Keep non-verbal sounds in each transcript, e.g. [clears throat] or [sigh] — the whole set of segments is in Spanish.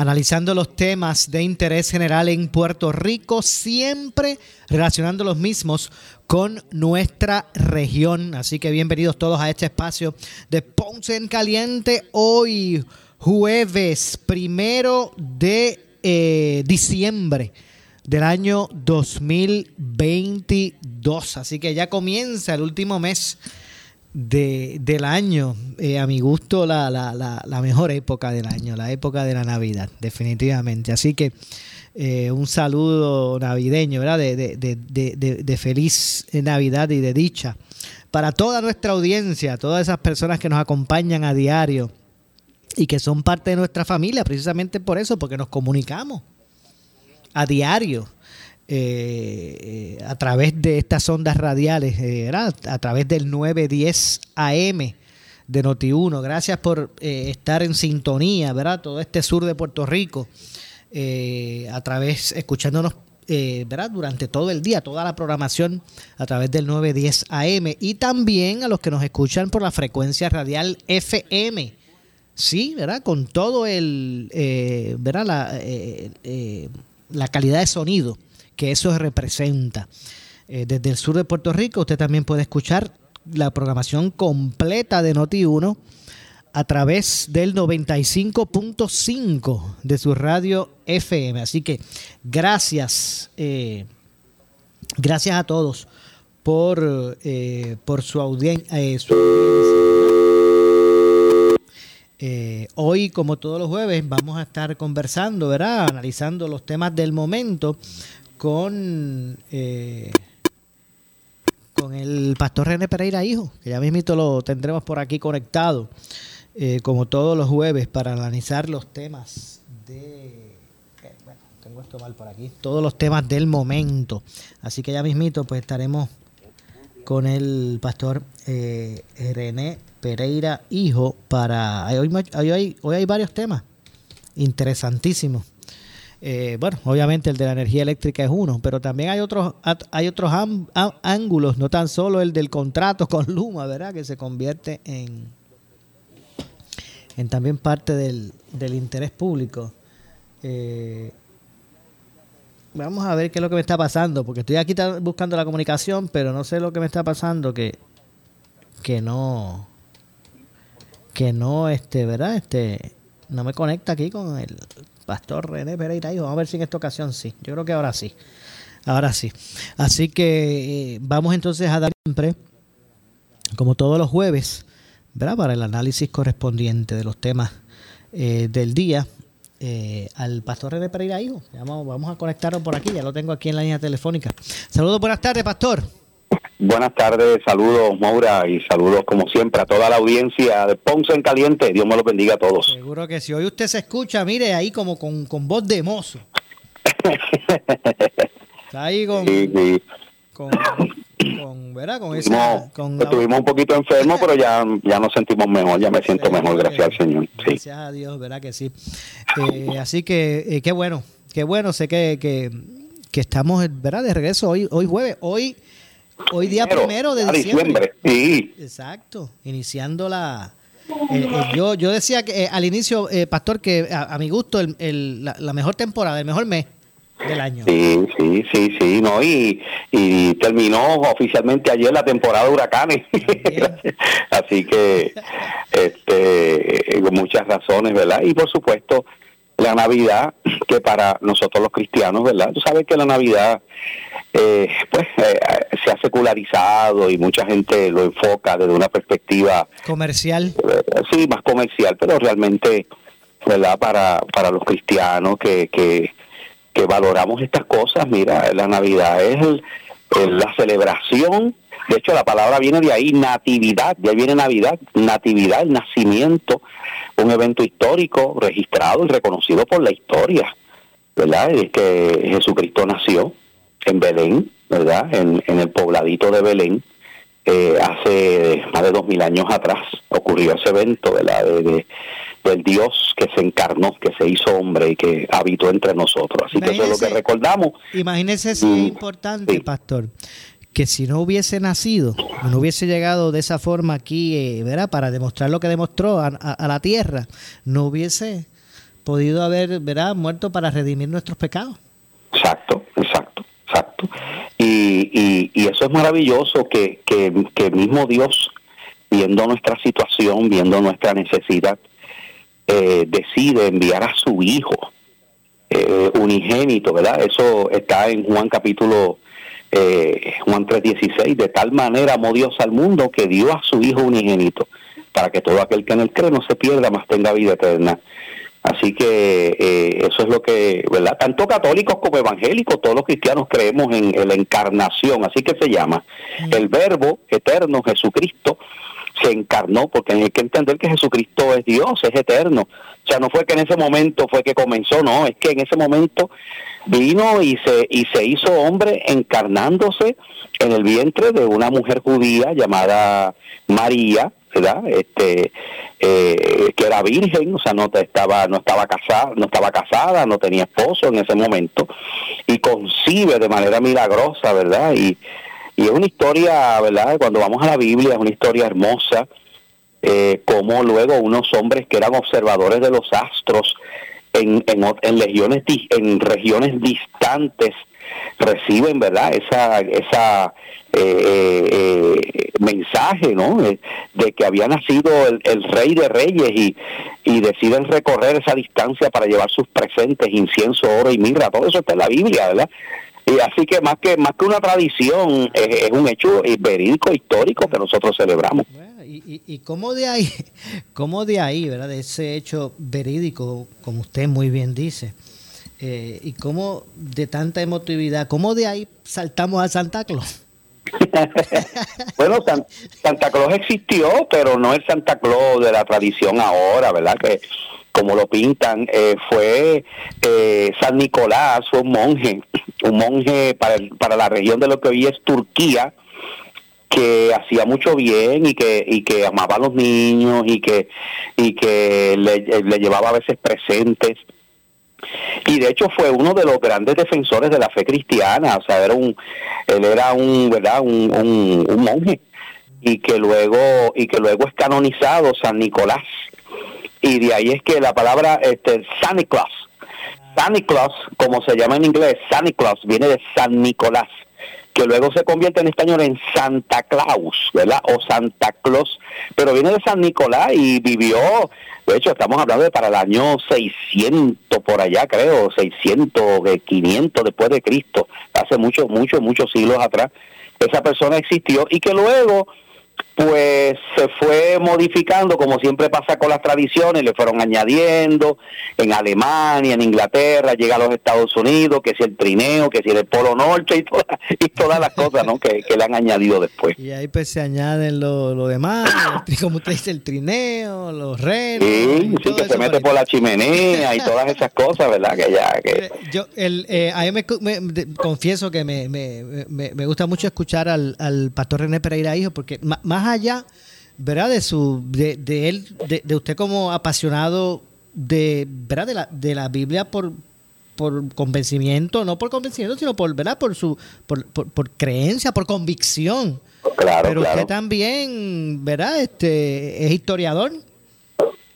analizando los temas de interés general en Puerto Rico, siempre relacionando los mismos con nuestra región. Así que bienvenidos todos a este espacio de Ponce en Caliente. Hoy, jueves primero de eh, diciembre del año 2022. Así que ya comienza el último mes de, del año, eh, a mi gusto, la, la, la, mejor época del año, la época de la Navidad, definitivamente. Así que eh, un saludo navideño, ¿verdad? De, de, de, de, feliz Navidad y de dicha para toda nuestra audiencia, todas esas personas que nos acompañan a diario y que son parte de nuestra familia, precisamente por eso, porque nos comunicamos a diario eh, a través de estas ondas radiales, eh, a través del 910 AM de Noti1. Gracias por eh, estar en sintonía, ¿verdad? Todo este sur de Puerto Rico, a través, escuchándonos ¿verdad? durante todo el día, toda la programación a través del 910 AM y también a los que nos escuchan por la frecuencia radial FM. Sí, ¿verdad? Con todo el, ¿verdad? La, la calidad de sonido que eso representa. Eh, desde el sur de Puerto Rico usted también puede escuchar la programación completa de Noti1 a través del 95.5 de su radio FM. Así que gracias, eh, gracias a todos por, eh, por su, audiencia. hoy, como todos los jueves, vamos a estar conversando, ¿verdad? Analizando los temas del momento con, eh, con el pastor René Pereira Hijo, que ya mismito lo tendremos por aquí conectado, eh, como todos los jueves, para analizar los temas de... Eh, bueno, tengo esto mal por aquí, todos los temas del momento. Así que ya mismito pues estaremos con el pastor René Pereira Hijo para... Hoy, hoy hay varios temas interesantísimos eh, bueno, obviamente el de la energía eléctrica es uno, pero también hay otros hay otros ángulos, no tan solo el del contrato con Luma, ¿verdad? Que se convierte en, en también parte del, interés público. Eh, vamos a ver qué es lo que me está pasando, porque estoy aquí buscando la comunicación, pero no sé lo que me está pasando, que, que no, que no, este, ¿verdad? Este, no me conecta aquí con el, Pastor René Pereira. Vamos a ver si en esta ocasión sí. Yo creo que ahora sí. Ahora sí. Así que eh, vamos entonces a dar siempre, como todos los jueves, ¿verdad? para el análisis correspondiente de los temas eh, del día. Eh, al pastor René Pereira Hijo. Vamos, vamos a conectarlo por aquí, ya lo tengo aquí en la línea telefónica. Saludos, buenas tardes, pastor. Buenas tardes, saludos Maura y saludos como siempre a toda la audiencia de Ponce en Caliente. Dios me lo bendiga a todos. Seguro que si hoy usted se escucha, mire ahí como con, voz de mozo. [laughs] Está ahí con, con, ¿verdad? Con esa, estuvimos un poquito enfermos, pero ya, ya nos sentimos mejor, ya me siento mejor, gracias al Señor. Gracias a Dios, ¿verdad que sí? Eh, así que eh, qué bueno, qué bueno, sé que, que, que estamos, ¿verdad? De regreso hoy, hoy jueves, hoy Hoy día primero de diciembre. Sí. Exacto, iniciando la... Eh, eh, yo, yo decía que eh, al inicio, Pastor, que a, mi gusto el, la, mejor temporada, el mejor mes del año. Sí, sí, sí, sí, no, y, y terminó oficialmente ayer la temporada de huracanes. [laughs] Así que, este, con muchas razones, ¿verdad? Y por supuesto, la Navidad, que para nosotros los cristianos, ¿verdad? Tú sabes que la Navidad eh, pues eh, se ha secularizado y mucha gente lo enfoca desde una perspectiva comercial. Eh, sí, más comercial, pero realmente, ¿verdad? Para, para los cristianos que, que, que valoramos estas cosas, mira, la Navidad es la celebración de hecho, la palabra viene de ahí, natividad, de ahí viene Navidad, natividad, el nacimiento, un evento histórico registrado y reconocido por la historia, ¿verdad? Es que Jesucristo nació en Belén, ¿verdad? En, el pobladito de Belén, eh, hace más de dos mil años atrás ocurrió ese evento, ¿verdad? De, del Dios que se encarnó, que se hizo hombre y que habitó entre nosotros. Así que eso es lo que recordamos. Imagínese si es mm, importante, pastor, que si no hubiese nacido, no hubiese llegado de esa forma aquí, eh, ¿verdad? Para demostrar lo que demostró a, la tierra, no hubiese podido haber, ¿verdad? Muerto para redimir nuestros pecados. Exacto, exacto, exacto. Y, y, eso es maravilloso que, que, que, mismo Dios, viendo nuestra situación, viendo nuestra necesidad, eh, decide enviar a su Hijo eh, unigénito, ¿verdad? Eso está en Juan capítulo eh, Juan 3:16, de tal manera amó Dios al mundo que dio a su Hijo unigénito, para que todo aquel que en él cree no se pierda, mas tenga vida eterna. Así que eh, eso es lo que, ¿verdad? Tanto católicos como evangélicos, todos los cristianos creemos en, la encarnación, así que se llama. Mm. El verbo eterno, Jesucristo, se encarnó, porque hay que entender que Jesucristo es Dios, es eterno. O sea, no fue que en ese momento fue que comenzó, no, es que en ese momento vino y se, y se hizo hombre encarnándose en el vientre de una mujer judía llamada María, ¿verdad? Este, eh, que era virgen, o sea, no estaba, no estaba casada, no estaba casada, no tenía esposo en ese momento, y concibe de manera milagrosa, ¿verdad? Y, y es una historia, ¿verdad? Cuando vamos a la Biblia, es una historia hermosa, eh, como luego unos hombres que eran observadores de los astros en, en, en, legiones, en regiones distantes reciben, ¿verdad? Esa, esa eh, eh, mensaje, ¿no? De que había nacido el, rey de reyes y, y, deciden recorrer esa distancia para llevar sus presentes, incienso, oro y mirra. Todo eso está en la Biblia, ¿verdad? Y así que más que más que una tradición, es, un hecho verídico, histórico que nosotros celebramos. y, y, cómo de ahí, [laughs] cómo de ahí, ¿verdad? De ese hecho verídico, como usted muy bien dice, eh, y cómo de tanta emotividad, cómo de ahí saltamos a Santa Claus. [laughs] bueno, Santa Claus existió, pero no es Santa Claus de la tradición ahora, ¿verdad? Que como lo pintan, eh, fue eh, San Nicolás, fue un monje, [clears throat] un monje para, para la región de lo que hoy es Turquía, que hacía mucho bien y que y que amaba a los niños y que y que le, le llevaba a veces presentes. Y de hecho fue uno de los grandes defensores de la fe cristiana o sea era un él era un verdad un, un, un monje. Y que luego y que luego es canonizado San Nicolás y de ahí es que la palabra este, Santa Claus, Santa Claus, como se llama en inglés, Santa Claus, viene de San Nicolás, que luego se convierte en español en Santa Claus, ¿verdad? O Santa Claus, pero viene de San Nicolás y vivió, de hecho estamos hablando de para el año 600 por allá, creo, 600, 500 después de Cristo, hace muchos, muchos, muchos siglos atrás, esa persona existió y que luego pues se fue modificando, como siempre pasa con las tradiciones, le fueron añadiendo en Alemania, en Inglaterra, llega a los Estados Unidos, que si el trineo, que si el Polo Norte y, y todas las cosas ¿no? que, le han añadido después. Y ahí pues se añaden lo, lo demás, como usted dice, el trineo, los renos. Sí, sí que se mete por la chimenea y todas esas cosas, ¿verdad? Que ya, que... Yo, el, eh, a mí me, confieso que me, me, me, gusta mucho escuchar al, al pastor René Pereira Hijo, porque más allá, ¿verdad? De su, de, de él, de, usted como apasionado de, ¿verdad? De la, de la Biblia por, por convencimiento, no por convencimiento, sino por, ¿verdad? Por su, por, por, creencia, por convicción. Claro, Pero usted también, ¿verdad? Este, es historiador.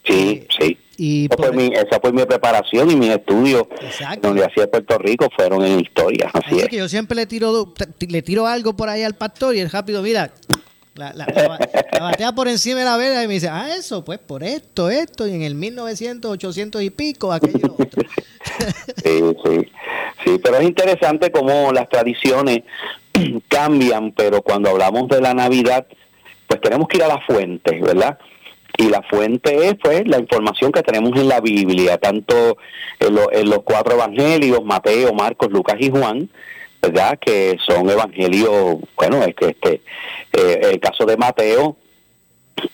Sí, sí. Y esa, fue mi, esa fue mi preparación y mis estudios donde hacía Puerto Rico fueron en historia. Así, es. que yo siempre le tiro le tiro algo por ahí al pastor y el rápido, mira, La, la, batea por encima de la vela y me dice, ah, eso, pues por esto, esto, y en el 1900, 800 y pico, aquello otro. sí, sí, sí, pero es interesante cómo las tradiciones [clears throat] cambian, pero cuando hablamos de la Navidad, pues tenemos que ir a la fuente, ¿verdad? Y la fuente es pues la información que tenemos en la Biblia, tanto en, en los cuatro evangelios, Mateo, Marcos, Lucas y Juan, ¿verdad? Que son evangelios, bueno, es que este, eh, el caso de Mateo,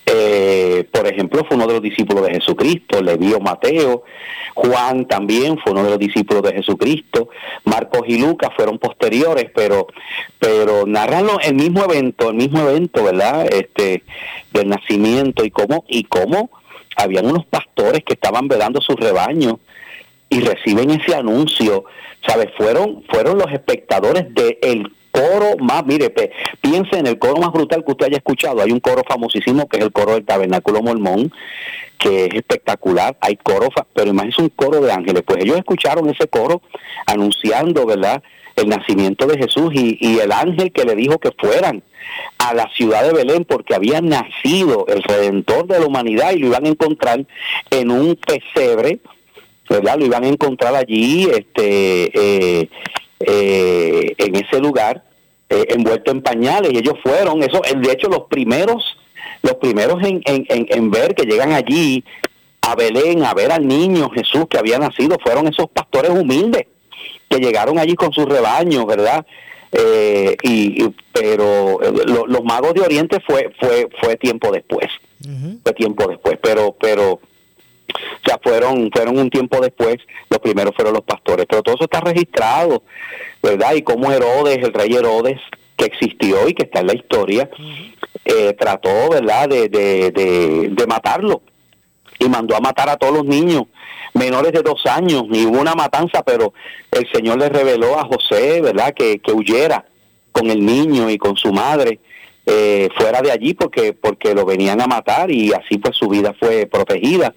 eh, por ejemplo, fue uno de los discípulos de Jesucristo, le vio Mateo, Juan también fue uno de los discípulos de Jesucristo, Marcos y Lucas fueron posteriores, pero, pero narran el mismo evento, el mismo evento, ¿verdad? Este, del nacimiento y cómo, y cómo habían unos pastores que estaban velando su rebaño y reciben ese anuncio, ¿sabes? Fueron, fueron los espectadores del coro más, mire, piense en el coro más brutal que usted haya escuchado. Hay un coro famosísimo que es el coro del Tabernáculo Mormón, que es espectacular. Hay coro, pero imagínese un coro de ángeles. Pues ellos escucharon ese coro anunciando, ¿verdad? El nacimiento de Jesús y, y el ángel que le dijo que fueran a la ciudad de Belén porque había nacido el Redentor de la humanidad y lo iban a encontrar en un pesebre, ¿verdad? Lo iban a encontrar allí, este, eh, eh, en ese lugar eh, envuelto en pañales y ellos fueron, eso, de hecho los primeros, los primeros en, en, en, ver que llegan allí a Belén a ver al niño Jesús que había nacido fueron esos pastores humildes que llegaron allí con sus rebaños, ¿verdad? Eh, y, pero los magos de Oriente fue fue fue tiempo después, fue tiempo después, pero pero o sea, fueron, fueron un tiempo después, los primeros fueron los pastores, pero todo eso está registrado, ¿verdad? Y como Herodes, el rey Herodes, que existió y que está en la historia, eh, trató, ¿verdad?, de, de, de, matarlo y mandó a matar a todos los niños menores de dos años y hubo una matanza, pero el Señor le reveló a José, ¿verdad?, que, que huyera con el niño y con su madre. Eh, fuera de allí porque porque lo venían a matar y así pues su vida fue protegida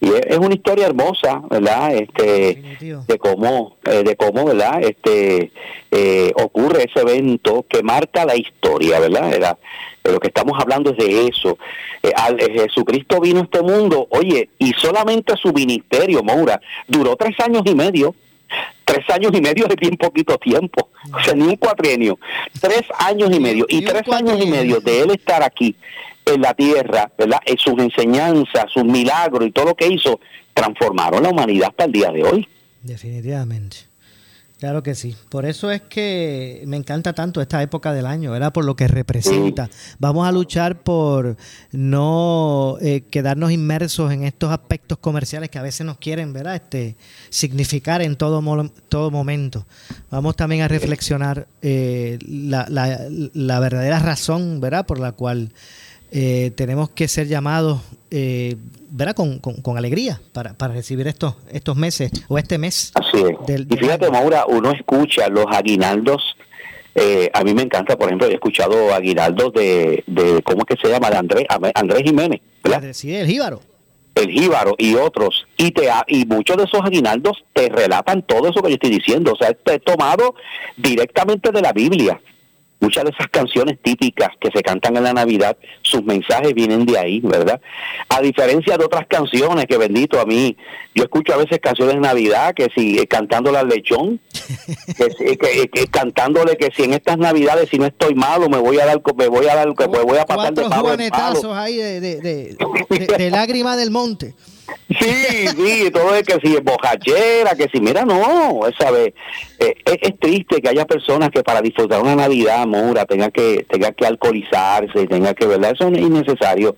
y es, una historia hermosa verdad este de cómo eh, de cómo verdad este eh, ocurre ese evento que marca la historia verdad Era, de lo que estamos hablando es de eso. Eh, al, Jesucristo vino a este mundo oye y solamente su ministerio Moura duró tres años y medio. Tres años y medio de bien poquito tiempo, o sea, ni un cuatrienio, tres años y medio, y tres años y medio de él estar aquí en la tierra, ¿verdad? En sus enseñanzas, sus milagros y todo lo que hizo, transformaron la humanidad hasta el día de hoy. Definitivamente. Claro que sí. Por eso es que me encanta tanto esta época del año, ¿verdad? Por lo que representa. Vamos a luchar por no eh, quedarnos inmersos en estos aspectos comerciales que a veces nos quieren, ¿verdad? Este, significar en todo, todo momento. Vamos también a reflexionar eh, la, la, la verdadera razón, ¿verdad? Por la cual eh, tenemos que ser llamados, eh, ¿verdad? Con, con, alegría para, para, recibir estos estos meses o este mes. Así es. y fíjate, Maura, uno escucha los aguinaldos. Eh, a mí me encanta, por ejemplo, he escuchado aguinaldos de, de ¿cómo es que se llama? De Andrés, Andrés Jiménez. ¿verdad? Sí, el Jíbaro. El Jíbaro y otros. Y, te, y muchos de esos aguinaldos te relatan todo eso que yo estoy diciendo. O sea, he tomado directamente de la Biblia muchas de esas canciones típicas que se cantan en la Navidad, sus mensajes vienen de ahí, ¿verdad? A diferencia de otras canciones que bendito a mí, yo escucho a veces canciones de Navidad que si eh, cantándole al lechón, [laughs] que, cantándole que si en estas Navidades si no estoy malo me voy a dar me voy a dar me voy a pasar de palo ahí de, de lágrima del monte. Sí, sí, todo es que si es bojachera, que si, mira, no, esa vez, eh, es, triste que haya personas que para disfrutar una Navidad, Mura, tenga que, tenga que alcoholizarse, tenga que, ¿verdad? Eso es innecesario,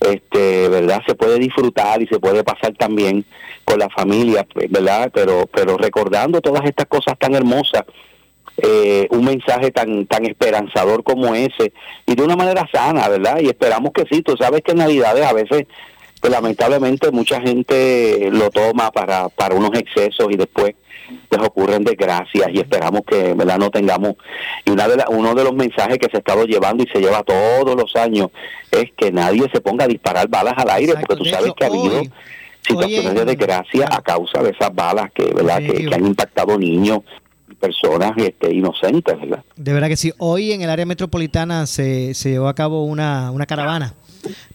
este, ¿verdad? Se puede disfrutar y se puede pasar también con la familia, pues, ¿verdad? Pero, pero recordando todas estas cosas tan hermosas, eh, un mensaje tan tan esperanzador como ese y de una manera sana, ¿verdad? Y esperamos que sí, tú sabes que en Navidades a veces lamentablemente mucha gente lo toma para, para unos excesos y después les ocurren desgracias y esperamos que ¿verdad? no tengamos y una de uno de los mensajes que se ha estado llevando y se lleva todos los años es que nadie se ponga a disparar balas al aire porque tú sabes que ha habido situaciones de desgracia a causa de esas balas que verdad que, han impactado niños personas este, inocentes, ¿verdad? De verdad que sí. Hoy en el área metropolitana se, se llevó a cabo una, una caravana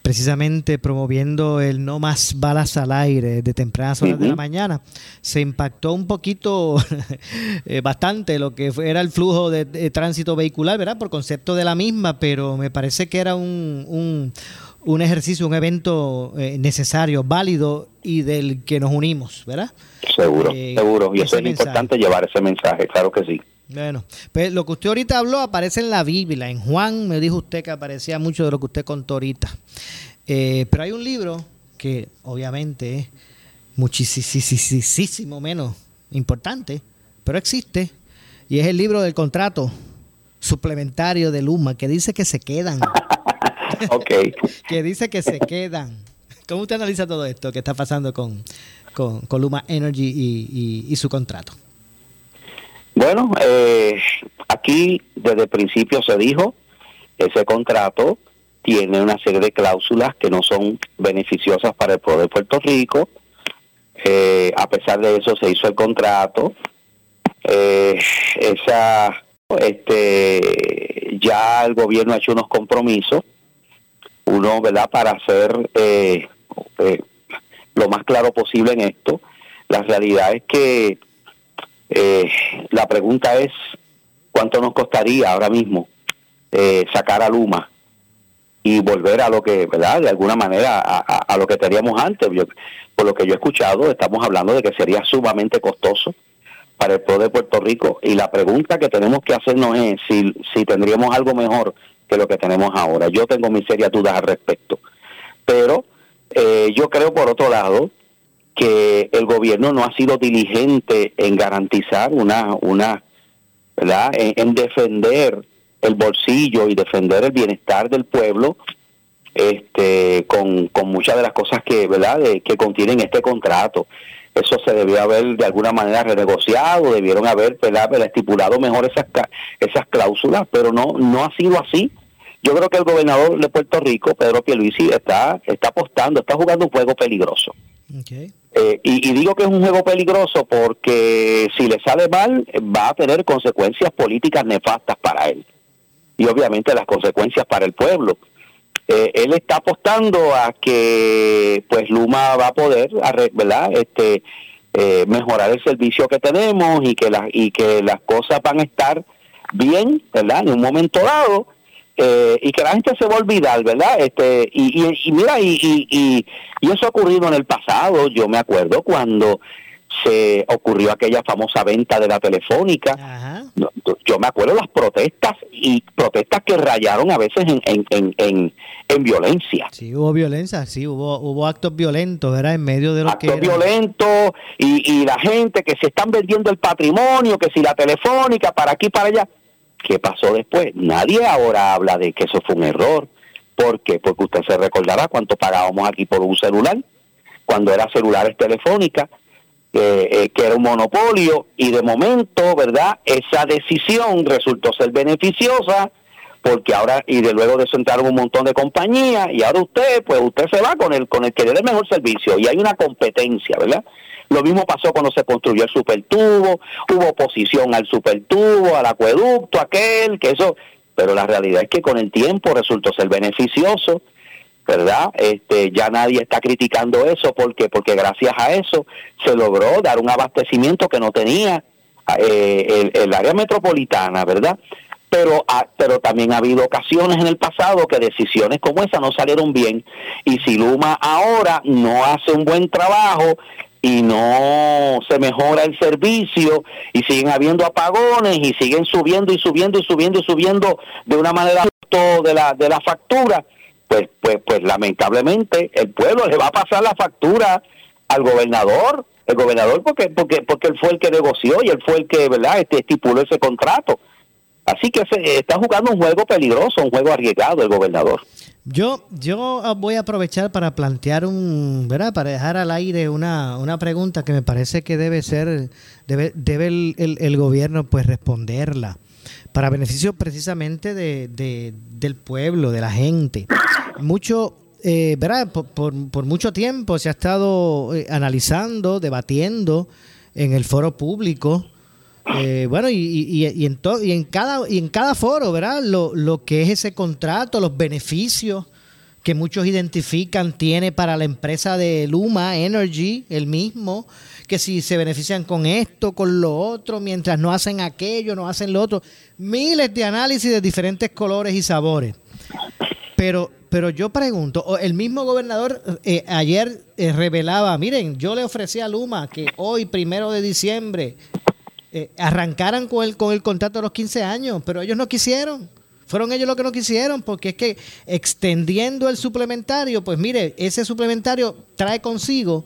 precisamente promoviendo el no más balas al aire de tempranas horas de la mañana. Se impactó un poquito, [laughs] eh, bastante, lo que era el flujo de, tránsito vehicular, ¿verdad? Por concepto de la misma, pero me parece que era un, un, un ejercicio, un evento eh, necesario, válido y del que nos unimos, ¿verdad? Seguro, eh, seguro. Y eso es importante llevar ese mensaje, claro que sí. Bueno, pues lo que usted ahorita habló aparece en la Biblia. En Juan me dijo usted que aparecía mucho de lo que usted contó ahorita. Eh, pero hay un libro que obviamente es muchísimo menos importante, pero existe. Y es el libro del contrato suplementario de Luma, que dice que se quedan. [laughs] [laughs] que dice que se quedan. ¿Cómo usted analiza todo esto que está pasando con, con, Luma Energy y su contrato? Bueno, eh, aquí desde el principio se dijo, ese contrato tiene una serie de cláusulas que no son beneficiosas para el pueblo de Puerto Rico. Eh, a pesar de eso se hizo el contrato. Eh, esa, este, ya el gobierno ha hecho unos compromisos, uno, ¿verdad?, para hacer lo más claro posible en esto. La realidad es que eh, la pregunta es, ¿cuánto nos costaría ahora mismo eh, sacar a Luma y volver a lo que, ¿verdad? De alguna manera a, lo que teníamos antes. por lo que yo he escuchado, estamos hablando de que sería sumamente costoso para el pueblo de Puerto Rico. Y la pregunta que tenemos que hacernos es si, si tendríamos algo mejor que lo que tenemos ahora. Yo tengo mis serias dudas al respecto. Pero eh, yo creo, por otro lado, que el gobierno no ha sido diligente en garantizar una, una ¿verdad? En, defender el bolsillo y defender el bienestar del pueblo este con, con muchas de las cosas que verdad que contienen este contrato eso se debió haber de alguna manera renegociado debieron haber ¿verdad? estipulado mejor esas esas cláusulas pero no no ha sido así yo creo que el gobernador de Puerto Rico Pedro Pierluisi está está apostando está jugando un juego peligroso eh, y, digo que es un juego peligroso porque si le sale mal va a tener consecuencias políticas nefastas para él y obviamente las consecuencias para el pueblo. Eh, él está apostando a que pues Luma va a poder, ¿verdad? Este, eh, mejorar el servicio que tenemos y que las y que las cosas van a estar bien, ¿verdad? En un momento dado eh, y que la gente se va a olvidar, ¿verdad? Este, y, y, mira, y, y, y, eso ha ocurrido en el pasado, yo me acuerdo cuando se ocurrió aquella famosa venta de la telefónica. Yo me acuerdo las protestas y protestas que rayaron a veces en, en, en, en, violencia. Sí, hubo violencia, sí, hubo, hubo actos violentos, ¿verdad? En medio de los actos que... violentos y, y la gente que se están vendiendo el patrimonio, que si la telefónica, para aquí, para allá. ¿Qué pasó después? Nadie ahora habla de que eso fue un error. ¿Por qué? Porque usted se recordará cuánto pagábamos aquí por un celular, cuando era celulares telefónicas, eh, que era un monopolio, y de momento, ¿verdad? Esa decisión resultó ser beneficiosa, porque ahora, y de luego de eso un montón de compañías, y ahora usted, pues usted se va con el, con el que le dé mejor servicio, y hay una competencia, ¿verdad? Lo mismo pasó cuando se construyó el supertubo, hubo oposición al supertubo, al acueducto, aquel, que eso, pero la realidad es que con el tiempo resultó ser beneficioso, ¿verdad? Este, ya nadie está criticando eso porque porque gracias a eso se logró dar un abastecimiento que no tenía eh, el, área metropolitana, ¿verdad? Pero, ah, pero también ha habido ocasiones en el pasado que decisiones como esa no salieron bien y si Luma ahora no hace un buen trabajo y no se mejora el servicio y siguen habiendo apagones y siguen subiendo y subiendo y subiendo y subiendo de una manera de la de la factura pues pues pues lamentablemente el pueblo le va a pasar la factura al gobernador el gobernador porque porque porque él fue el que negoció y él fue el que verdad este estipuló ese contrato. Así que se está jugando un juego peligroso un juego arriesgado el gobernador yo, yo voy a aprovechar para plantear un, ¿verdad? Para dejar al aire una, una pregunta que me parece que debe ser, debe, debe el, el, gobierno pues responderla para beneficio precisamente de, del pueblo, de la gente. Mucho, eh, ¿verdad? Por, por, mucho tiempo se ha estado eh, analizando, debatiendo en el foro público Eh, bueno, y, y, en y, en cada, y en cada foro, ¿verdad? Lo, lo que es ese contrato, los beneficios que muchos identifican tiene para la empresa de Luma Energy, el mismo, que si se benefician con esto, con lo otro, mientras no hacen aquello, no hacen lo otro. Miles de análisis de diferentes colores y sabores. Pero, pero yo pregunto, el mismo gobernador eh, ayer eh, revelaba, miren, yo le ofrecí a Luma que hoy, primero de diciembre, eh, arrancaran con el, con el contrato de los 15 años, pero ellos no quisieron. Fueron ellos los que no quisieron, porque es que extendiendo el suplementario, pues mire, ese suplementario trae consigo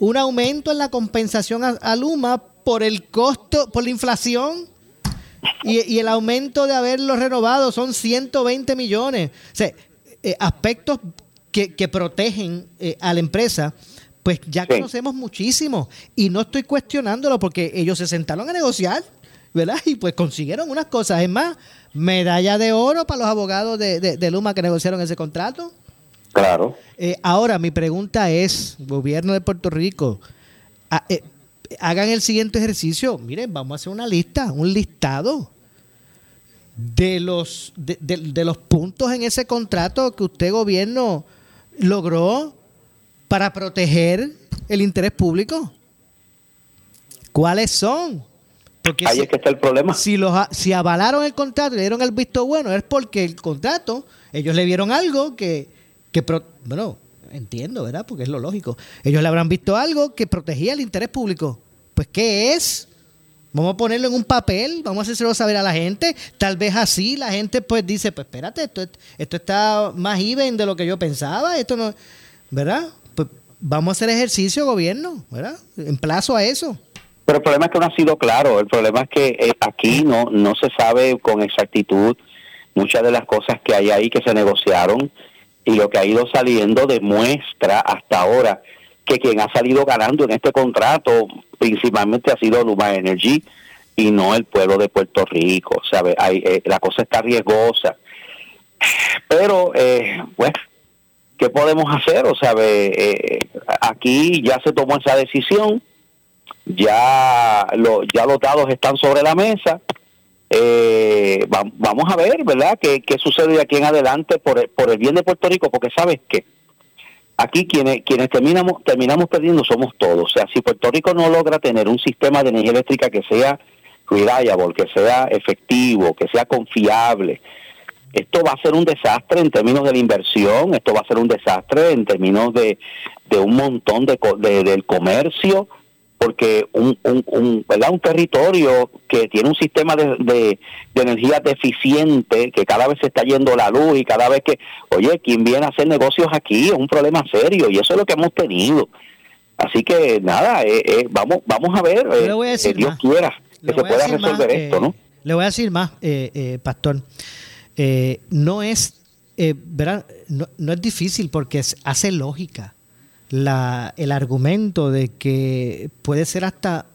un aumento en la compensación a, Luma por el costo, por la inflación. Y, el aumento de haberlo renovado son 120 millones. O sea, eh, aspectos que, protegen eh, a la empresa, pues ya conocemos muchísimo. Y no estoy cuestionándolo porque ellos se sentaron a negociar, ¿verdad? Y pues consiguieron unas cosas. Es más, medalla de oro para los abogados de, Luma que negociaron ese contrato. Claro. Eh, ahora, mi pregunta es, gobierno de Puerto Rico, eh, hagan el siguiente ejercicio. Miren, vamos a hacer una lista, un listado de los, de, los puntos en ese contrato que usted, gobierno, logró para proteger el interés público. ¿Cuáles son? Porque Ahí es que está el problema. Si, los, si avalaron el contrato y le dieron el visto bueno, es porque el contrato, ellos le vieron algo que, que bueno, entiendo, ¿verdad? Porque es lo lógico. Ellos le habrán visto algo que protegía el interés público. Pues, ¿qué es? Vamos a ponerlo en un papel, vamos a hacérselo saber a la gente. Tal vez así la gente pues dice, pues espérate, esto, esto está más even de lo que yo pensaba, esto no, ¿verdad? Vamos a hacer ejercicio, gobierno, ¿verdad? En plazo a eso. Pero el problema es que no ha sido claro, el problema es que eh, aquí no, no se sabe con exactitud muchas de las cosas que hay ahí que se negociaron y lo que ha ido saliendo demuestra hasta ahora que quien ha salido ganando en este contrato principalmente ha sido Luma Energy y no el pueblo de Puerto Rico, ¿sabe? Hay, eh, la cosa está riesgosa. Pero, eh, pues, ¿qué podemos hacer? O sea, eh, aquí ya se tomó esa decisión ya, lo, ya los dados están sobre la mesa. Eh, vamos a ver, ¿verdad?, qué, qué sucede de aquí en adelante por por el bien de Puerto Rico, porque sabes que aquí quienes, quienes terminamos, terminamos perdiendo somos todos. O sea, si Puerto Rico no logra tener un sistema de energía eléctrica que sea reliable, que sea efectivo, que sea confiable, esto va a ser un desastre en términos de la inversión, esto va a ser un desastre en términos de, de un montón de, de del comercio, porque un, un, un, ¿verdad? un territorio que tiene un sistema de, de, energía deficiente, que cada vez se está yendo la luz y cada vez que, oye, ¿quién viene a hacer negocios aquí? Es un problema serio y eso es lo que hemos tenido. Así que nada, eh, eh, vamos vamos a ver, eh, que Dios quiera que se pueda resolver esto, ¿no? Le voy a decir más, Pastor. No es, ¿verdad? No, no es difícil porque hace lógica la, el argumento de que puede ser hasta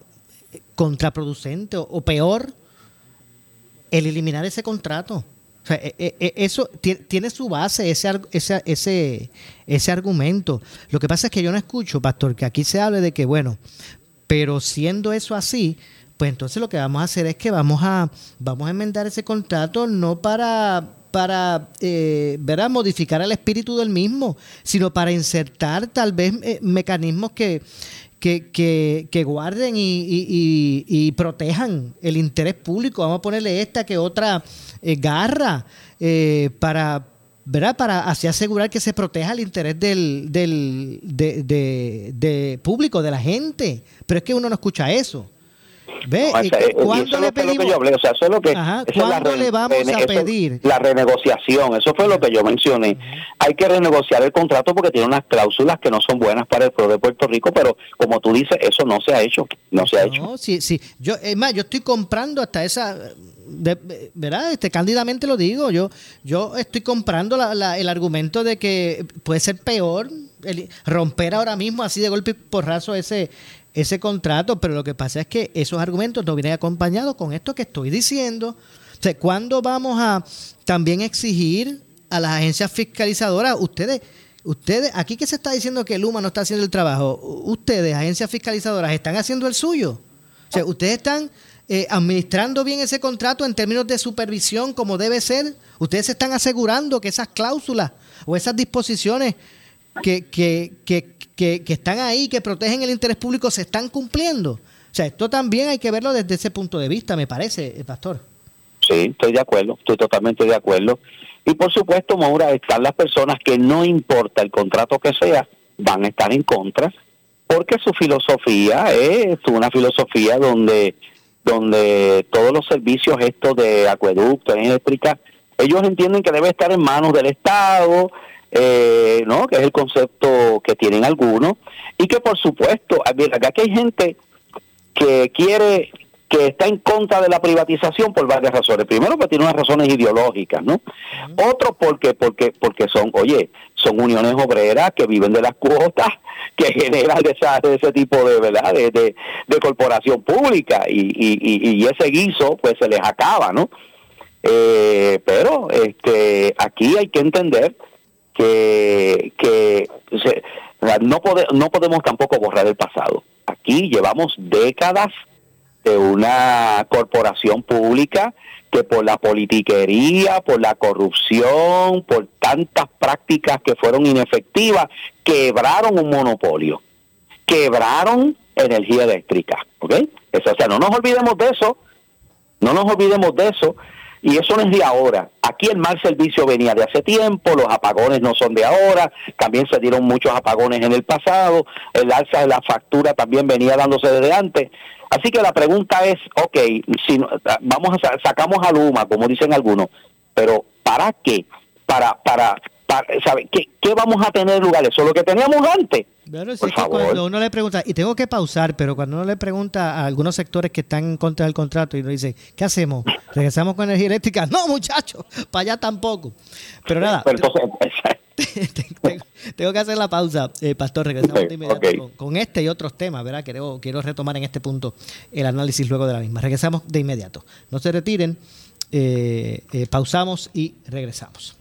contraproducente o, peor el eliminar ese contrato. E, e, e, eso tiene su base, ese, ese, ese, ese argumento. Lo que pasa es que yo no escucho, pastor, que aquí se hable de que, bueno, pero siendo eso así, pues entonces lo que vamos a hacer es que vamos a, vamos a enmendar ese contrato no para para eh, modificar el espíritu del mismo, sino para insertar tal vez eh, mecanismos que, que, guarden y, protejan el interés público. Vamos a ponerle esta que otra eh, garra eh, para, ¿verdad? Para así asegurar que se proteja el interés del, del de, público, de la gente. Pero es que uno no escucha eso. Ve, ¿cuándo le pedimos? o sea, eso es lo que ¿Cuándo le vamos a pedir? La renegociación, eso fue lo que yo mencioné. Hay que renegociar el contrato porque tiene unas cláusulas que no son buenas para el pueblo de Puerto Rico, pero como tú dices, eso no se ha hecho, no se ha hecho. No, sí, sí. Yo, es más, yo estoy comprando hasta esa ¿verdad? Este, cándidamente lo digo, yo, yo estoy comprando el argumento de que puede ser peor romper ahora mismo así de golpe y porrazo ese, ese contrato, pero lo que pasa es que esos argumentos no vienen acompañados con esto que estoy diciendo. O sea, ¿cuándo vamos a también exigir a las agencias fiscalizadoras? Ustedes, ustedes, aquí que se está diciendo que Luma no está haciendo el trabajo, ustedes, agencias fiscalizadoras, están haciendo el suyo. O sea, ustedes están eh, administrando bien ese contrato en términos de supervisión como debe ser? ¿Ustedes se están asegurando que esas cláusulas o esas disposiciones que, que, que, que, están ahí, que protegen el interés público, se están cumpliendo? O sea, esto también hay que verlo desde ese punto de vista, me parece, eh, Pastor. Sí, estoy de acuerdo, estoy totalmente de acuerdo. Y por supuesto, Maura, están las personas que no importa el contrato que sea, van a estar en contra, porque su filosofía es una filosofía donde, donde todos los servicios estos de acueducto, eléctrica, ellos entienden que debe estar en manos del Estado, eh, ¿no? que es el concepto que tienen algunos, y que por supuesto, acá que hay gente que quiere que está en contra de la privatización por varias razones. Primero, que tiene unas razones ideológicas, ¿no? Otro, porque, porque, porque son, oye, son uniones obreras que viven de las cuotas [laughs] que generan esa, ese tipo de, ¿verdad? De, de, corporación pública y, y, y, ese guiso, pues se les acaba, ¿no? Eh, pero este, aquí hay que entender que, que no, podemos tampoco borrar el pasado. Aquí llevamos décadas de una corporación pública que por la politiquería, por la corrupción, por tantas prácticas que fueron inefectivas, quebraron un monopolio, quebraron energía eléctrica, ¿ok? Eso, o sea, no nos olvidemos de eso, no nos olvidemos de eso, y eso no es de ahora. Aquí el mal servicio venía de hace tiempo, los apagones no son de ahora, también se dieron muchos apagones en el pasado, el alza de la factura también venía dándose desde antes. Así que la pregunta es, ok, si vamos a sacamos a Luma, como dicen algunos, pero ¿para qué? Para para, para ¿sabe? ¿Qué, ¿Qué vamos a tener lugares? Eso es lo que teníamos antes. Por favor. cuando uno le pregunta, y tengo que pausar, pero cuando uno le pregunta a algunos sectores que están en contra del contrato y uno dice, ¿qué hacemos? ¿Regresamos con energía eléctrica? [laughs] No, muchachos, para allá tampoco. Pero nada. [laughs] [laughs] tengo, que hacer la pausa, eh, Pastor. Regresamos de inmediato con, este y otros temas, ¿verdad? Quiero, quiero retomar en este punto el análisis luego de la misma. Regresamos de inmediato. No se retiren, eh, eh, pausamos y regresamos.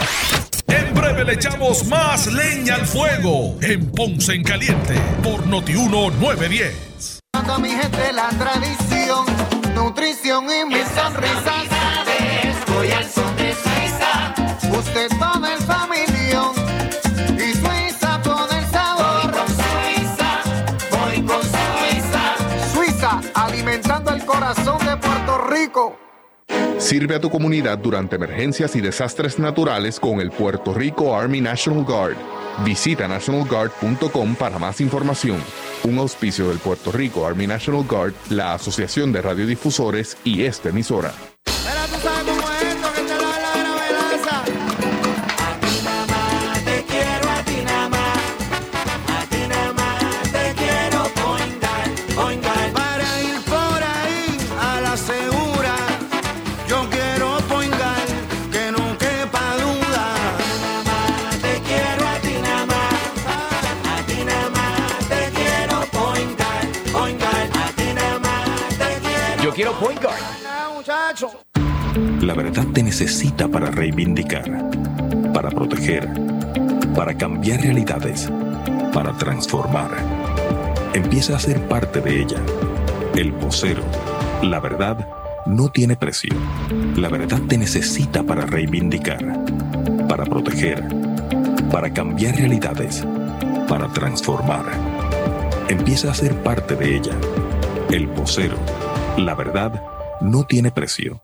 Breve le echamos más leña al fuego en Ponce en Caliente por Notiuno 910. A mi gente la tradición, nutrición y mis sonrisas. Voy al son de Suiza. Usted todo el familión. Y Suiza con el sabor. Voy con Suiza, voy con Suiza. Suiza, alimentando el corazón de Puerto Rico. Sirve a tu comunidad durante emergencias y desastres naturales con el Puerto Rico Army National Guard. Visita nationalguard.com para más información. Un auspicio del Puerto Rico Army National Guard, la Asociación de Radiodifusores y esta emisora. La verdad te necesita para reivindicar, para proteger, para cambiar realidades, para transformar. Empieza a ser parte de ella. El vocero. La verdad no tiene precio. La verdad te necesita para reivindicar, para proteger, para cambiar realidades, para transformar. Empieza a ser parte de ella. El vocero. La verdad no tiene precio.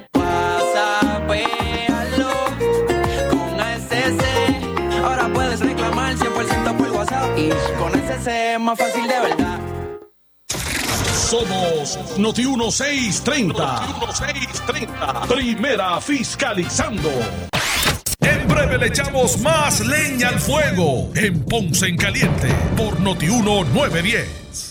Más fácil de verdad. Somos Noti 1630. Noti 1630. Primera fiscalizando. En breve le echamos más leña al fuego en Ponce en Caliente por Noti 1910.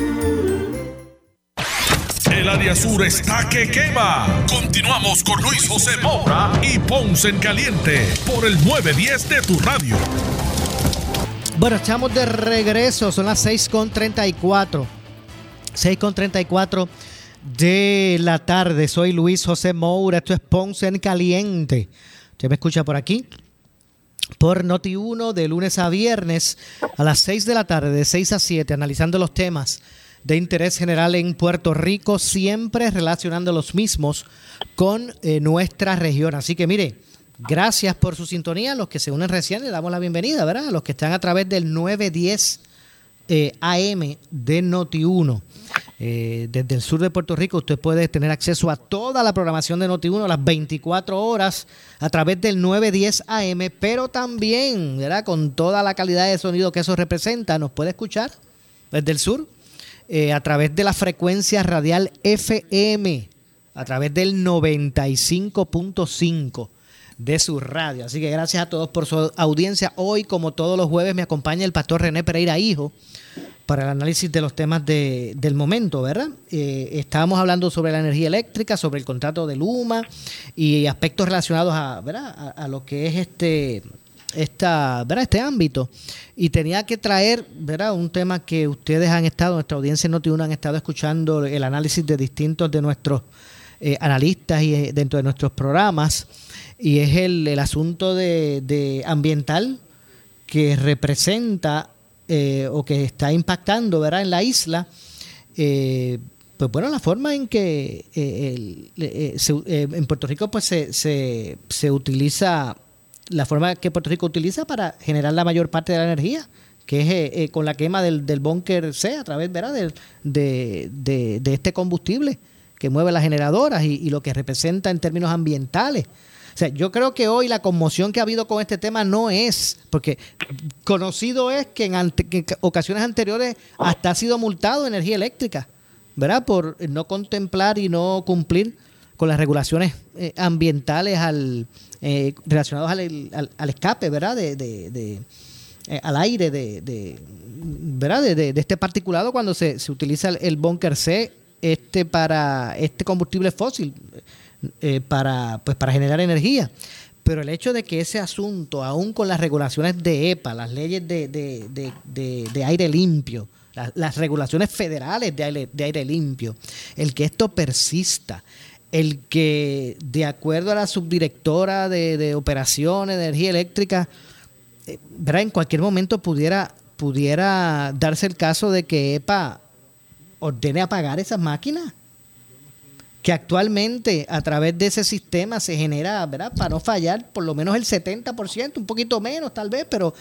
Área sur está que quema. Continuamos con Luis José Moura y Ponce en Caliente por el 910 de tu radio. Bueno, estamos de regreso, son las 6.34. 6.34 de la tarde. Soy Luis José Moura, esto es Ponce en Caliente. Usted me escucha por aquí, por Noti1, de lunes a viernes a las 6 de la tarde, de 6 a 7, analizando los temas de interés general en Puerto Rico, siempre relacionando los mismos con eh, nuestra región. Así que mire, gracias por su sintonía. Los que se unen recién, le damos la bienvenida, ¿verdad? A los que están a través del 910 eh, AM de Noti1. Eh, desde el sur de Puerto Rico usted puede tener acceso a toda la programación de Noti1 las 24 horas a través del 910 AM, pero también, ¿verdad? Con toda la calidad de sonido que eso representa, nos puede escuchar desde el sur eh, a través de la frecuencia radial FM, a través del 95.5 de su radio. Así que gracias a todos por su audiencia. Hoy, como todos los jueves, me acompaña el pastor René Pereira Hijo para el análisis de los temas de- del momento, ¿verdad? Eh, estábamos hablando sobre la energía eléctrica, sobre el contrato de Luma y aspectos relacionados a, ¿verdad? a, a lo que es este esta, ¿verdad? este ámbito y tenía que traer ¿verdad? un tema que ustedes han estado, nuestra audiencia en Noti1 han estado escuchando el análisis de distintos de nuestros eh, analistas y eh, dentro de nuestros programas y es el, el asunto de, de ambiental que representa eh, o que está impactando ¿verdad? en la isla pues bueno, la forma en que el- en Puerto Rico pues se, se, se utiliza, la forma que Puerto Rico utiliza para generar la mayor parte de la energía, que es eh, eh, con la quema del, del búnker C a través ¿verdad? De, de, de este combustible que mueve las generadoras y, lo que representa en términos ambientales. O sea, yo creo que hoy la conmoción que ha habido con este tema no es, porque conocido es que en, ante- que ocasiones anteriores hasta ha sido multado energía eléctrica, ¿verdad? Por no contemplar y no cumplir con las regulaciones eh, ambientales al, eh, relacionadas al, al- escape, ¿verdad? De, de- de, eh, al aire de, de- ¿verdad? De, este particulado cuando se, se utiliza el, el búnker C este para este combustible fósil eh, para pues para generar energía pero el hecho de que ese asunto aún con las regulaciones de EPA las leyes de, de- de- de- aire limpio las, regulaciones federales de aire, de aire limpio el que esto persista el que de acuerdo a la subdirectora de, operaciones de energía eléctrica eh, en cualquier momento pudiera, pudiera darse el caso de que EPA ordene apagar esas máquinas. que actualmente a través de ese sistema se genera, ¿verdad? Para no fallar, por lo menos el 70%, un poquito menos tal vez, pero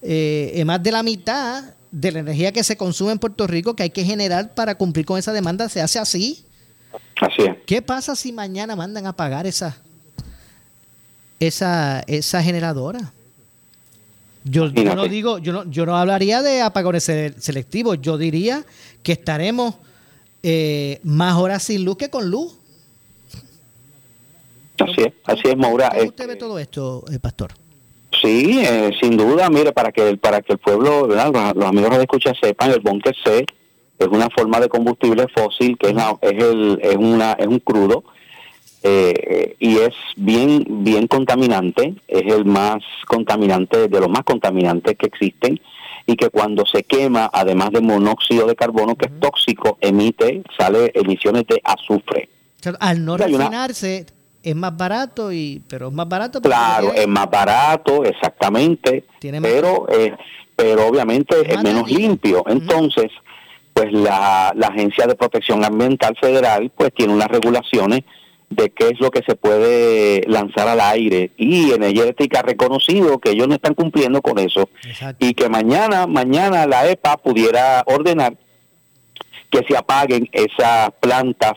eh, más de la mitad de la energía que se consume en Puerto Rico que hay que generar para cumplir con esa demanda se hace así. Así es. ¿Qué pasa si mañana mandan a pagar esa, esa, esa generadora? Yo, yo no digo, yo no, yo no hablaría de apagones se- selectivos, yo diría que estaremos eh, más horas sin luz que con luz. Así es, así es, Maura. ¿Cómo usted ve todo esto, eh, Pastor? Sí, eh, sin duda, mire, para que para que el pueblo, ¿verdad? los, los amigos de escucha sepan, el bunker C es una forma de combustible fósil que es, la- es, el, es, una, es un crudo eh, y es bien, bien contaminante, es el más contaminante, de los más contaminantes que existen y que cuando se quema, además de monóxido de carbono, que es tóxico, emite, sale emisiones de azufre. O sea, al no una- refinarse es más barato y pero es más barato Claro, es más barato, exactamente, Tiene más- pero eh, pero obviamente Es menos limpio. Entonces, pues la, la Agencia de Protección Ambiental Federal pues tiene unas regulaciones de qué es lo que se puede lanzar al aire y Energía Eléctrica ha reconocido que ellos no están cumpliendo con eso Exacto. y que mañana mañana la EPA pudiera ordenar que se apaguen esas plantas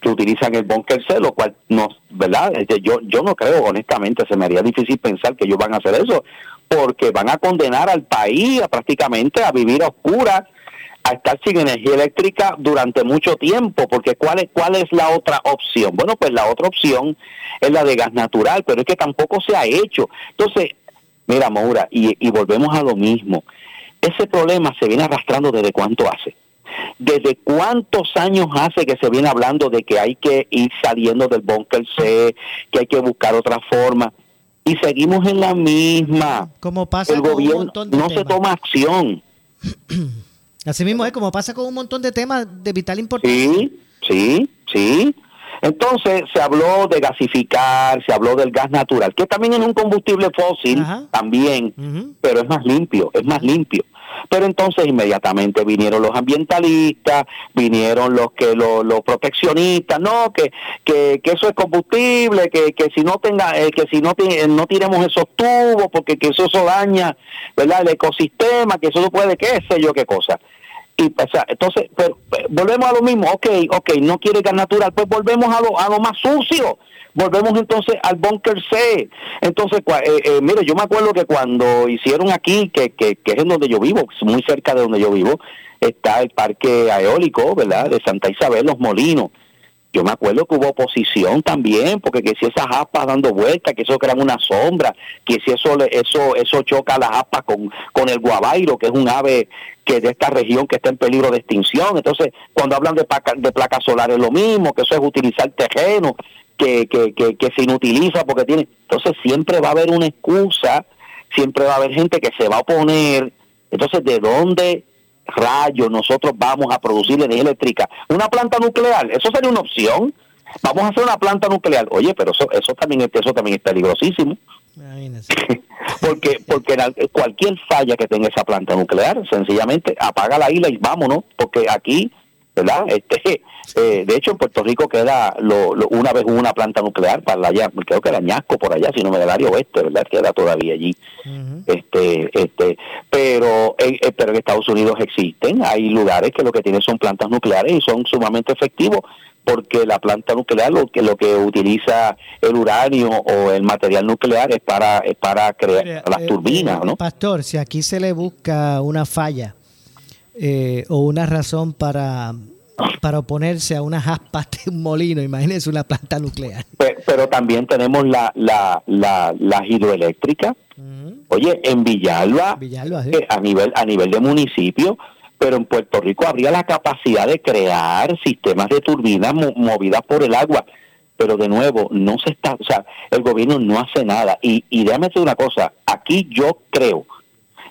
que utilizan el bunker C, lo cual no, ¿verdad? Este, Yo, yo no creo, honestamente, se me haría difícil pensar que ellos van a hacer eso, porque van a condenar al país a prácticamente a vivir a oscuras, a estar sin energía eléctrica durante mucho tiempo, porque ¿cuál es, ¿cuál es la otra opción? Bueno, pues la otra opción es la de gas natural, pero es que tampoco se ha hecho. Entonces, mira, Maura, y, y volvemos a lo mismo. Ese problema se viene arrastrando desde cuánto hace. ¿Desde cuántos años hace que se viene hablando de que hay que ir saliendo del bunker C, que hay que buscar otra forma? Y seguimos en la misma. como pasa El con un gobierno montón de no se toma acción. [clears throat] Así mismo es como pasa con un montón de temas de vital importancia. Sí, sí, sí. Entonces se habló de gasificar, se habló del gas natural, que también es un combustible fósil, Ajá. también, pero es más limpio, es más limpio. Pero entonces inmediatamente vinieron los ambientalistas, vinieron los que los, los proteccionistas, no, que, que, que eso es combustible, que, que si no tenga, eh, que si no ti- no tiremos esos tubos, porque que eso, eso daña, ¿verdad? El ecosistema, que eso no puede, qué sé yo, qué cosa. Y, o sea, entonces, pero, volvemos a lo mismo, ok, ok, no quiere gas natural, pues volvemos a lo, a lo más sucio, volvemos entonces al bunker C. Entonces, eh, eh, mire, yo me acuerdo que cuando hicieron aquí, que, que, que es en donde yo vivo, muy cerca de donde yo vivo, está el parque eólico, ¿verdad? De Santa Isabel, Los Molinos. Yo me acuerdo que hubo oposición también, porque que si esas aspas dando vueltas, que eso crean una sombra, que si eso eso eso choca las aspas con, con el guabairo, que es un ave que de esta región que está en peligro de extinción. Entonces, cuando hablan de, de placas solares, lo mismo, que eso es utilizar terreno, que, que, que, que se inutiliza porque tiene... Entonces, siempre va a haber una excusa, siempre va a haber gente que se va a oponer. Entonces, ¿de dónde rayos nosotros vamos a producir energía eléctrica? Una planta nuclear, eso sería una opción. Vamos a hacer una planta nuclear. Oye, pero eso eso también es, eso también es peligrosísimo, [laughs] porque porque cualquier falla que tenga esa planta nuclear, sencillamente apaga la isla y vámonos, porque aquí, ¿verdad? [laughs] Este, eh, de hecho en Puerto Rico queda lo, lo- una vez una planta nuclear para allá, creo que era Ñasco por allá, si no me da el área oeste, ¿verdad? Queda todavía allí este este pero en, eh, pero en Estados Unidos existen hay lugares que lo que tienen son plantas nucleares y son sumamente efectivos porque la planta nuclear lo que lo que utiliza el uranio o el material nuclear es para es para crear las eh, turbinas eh, no Pastor, si aquí se le busca una falla eh, o una razón para, para oponerse a unas aspas de un molino, imagínese una planta nuclear. Pe- pero también tenemos la la la Ujú. oye en Villalba Villalba, sí. eh, a nivel a nivel de municipio pero en Puerto Rico habría la capacidad de crear sistemas de turbinas mo- movidas por el agua pero de nuevo no se está o sea el gobierno no hace nada y y déjame decir una cosa aquí yo creo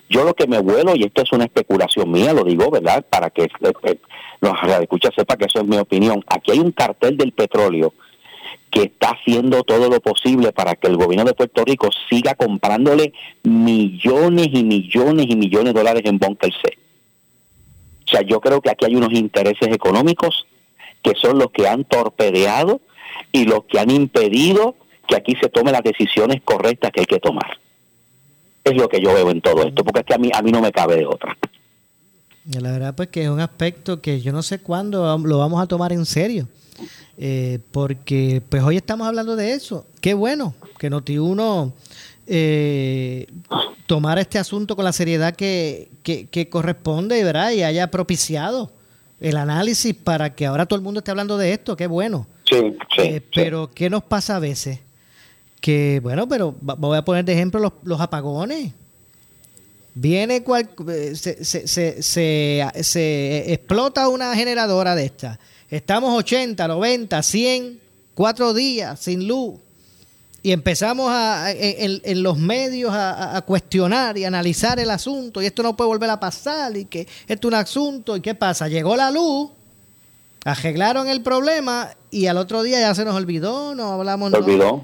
yo lo que me vuelo y esto es una especulación mía lo digo verdad para que eh, eh, los escucha sepa que eso es mi opinión aquí hay un cartel del petróleo que está haciendo todo lo posible para que el gobierno de Puerto Rico siga comprándole millones y millones y millones de dólares en bunker C. O sea, yo creo que aquí hay unos intereses económicos que son los que han torpedeado y los que han impedido que aquí se tomen las decisiones correctas que hay que tomar. Es lo que yo veo en todo esto, porque es que a mí, a mí no me cabe de otra. Y La verdad pues que es un aspecto que yo no sé cuándo lo vamos a tomar en serio. Eh, porque pues hoy estamos hablando de eso. Qué bueno que Noti1 eh, tomara este asunto con la seriedad que, que, que corresponde ¿verdad? y haya propiciado el análisis para que ahora todo el mundo esté hablando de esto. Qué bueno. Sí, sí, Eh, pero ¿qué nos pasa a veces? Que, bueno, pero voy a poner de ejemplo los, los apagones. Viene cual, eh, se, se, se, se- explota una generadora de estas. Estamos 80, 90, 100, cuatro días sin luz. Y empezamos a, en, en los medios a- a cuestionar y analizar el asunto. Y esto no puede volver a pasar. Y que esto es un asunto. ¿Y qué pasa? Llegó la luz, arreglaron el problema y al otro día ya se nos olvidó. No hablamos,